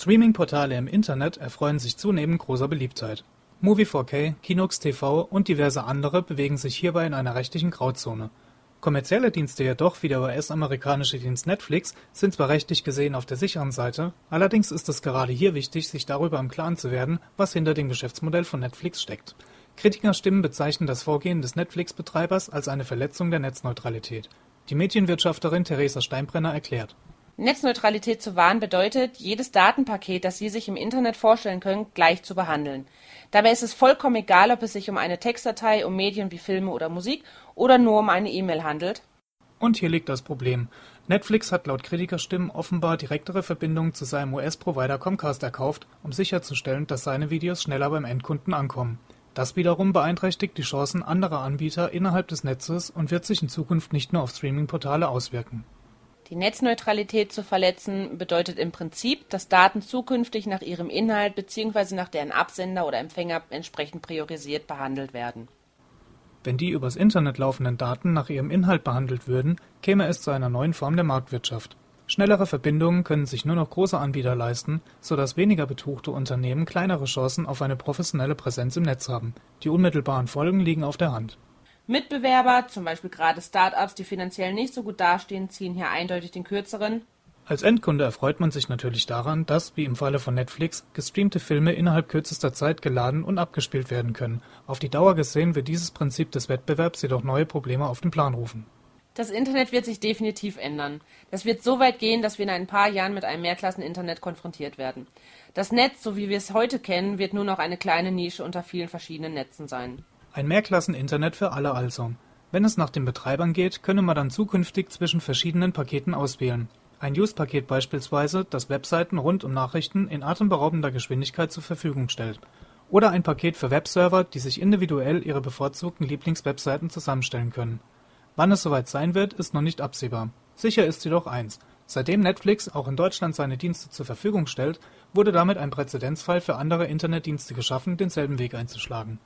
Streaming-Portale im Internet erfreuen sich zunehmend großer Beliebtheit. Movie4K, Kinox TV und diverse andere bewegen sich hierbei in einer rechtlichen Grauzone. Kommerzielle Dienste jedoch wie der US-amerikanische Dienst Netflix sind zwar rechtlich gesehen auf der sicheren Seite, allerdings ist es gerade hier wichtig, sich darüber im Klaren zu werden, was hinter dem Geschäftsmodell von Netflix steckt. Kritikerstimmen bezeichnen das Vorgehen des Netflix-Betreibers als eine Verletzung der Netzneutralität. Die Medienwirtschafterin Theresa Steinbrenner erklärt Netzneutralität zu wahren bedeutet, jedes Datenpaket, das Sie sich im Internet vorstellen können, gleich zu behandeln. Dabei ist es vollkommen egal, ob es sich um eine Textdatei, um Medien wie Filme oder Musik oder nur um eine E-Mail handelt. Und hier liegt das Problem. Netflix hat laut Kritikerstimmen offenbar direktere Verbindungen zu seinem US-Provider Comcast erkauft, um sicherzustellen, dass seine Videos schneller beim Endkunden ankommen. Das wiederum beeinträchtigt die Chancen anderer Anbieter innerhalb des Netzes und wird sich in Zukunft nicht nur auf Streaming-Portale auswirken. Die Netzneutralität zu verletzen bedeutet im Prinzip, dass Daten zukünftig nach ihrem Inhalt bzw. nach deren Absender oder Empfänger entsprechend priorisiert behandelt werden. Wenn die übers Internet laufenden Daten nach ihrem Inhalt behandelt würden, käme es zu einer neuen Form der Marktwirtschaft. Schnellere Verbindungen können sich nur noch große Anbieter leisten, sodass weniger betuchte Unternehmen kleinere Chancen auf eine professionelle Präsenz im Netz haben. Die unmittelbaren Folgen liegen auf der Hand. Mitbewerber, zum Beispiel gerade Start-ups, die finanziell nicht so gut dastehen, ziehen hier eindeutig den kürzeren. Als Endkunde erfreut man sich natürlich daran, dass, wie im Falle von Netflix, gestreamte Filme innerhalb kürzester Zeit geladen und abgespielt werden können. Auf die Dauer gesehen wird dieses Prinzip des Wettbewerbs jedoch neue Probleme auf den Plan rufen. Das Internet wird sich definitiv ändern. Das wird so weit gehen, dass wir in ein paar Jahren mit einem Mehrklassen-Internet konfrontiert werden. Das Netz, so wie wir es heute kennen, wird nur noch eine kleine Nische unter vielen verschiedenen Netzen sein. Ein Mehrklassen-Internet für alle also. Wenn es nach den Betreibern geht, könne man dann zukünftig zwischen verschiedenen Paketen auswählen. Ein Use-Paket beispielsweise, das Webseiten rund um Nachrichten in atemberaubender Geschwindigkeit zur Verfügung stellt. Oder ein Paket für Webserver, die sich individuell ihre bevorzugten Lieblingswebseiten zusammenstellen können. Wann es soweit sein wird, ist noch nicht absehbar. Sicher ist jedoch eins. Seitdem Netflix auch in Deutschland seine Dienste zur Verfügung stellt, wurde damit ein Präzedenzfall für andere Internetdienste geschaffen, denselben Weg einzuschlagen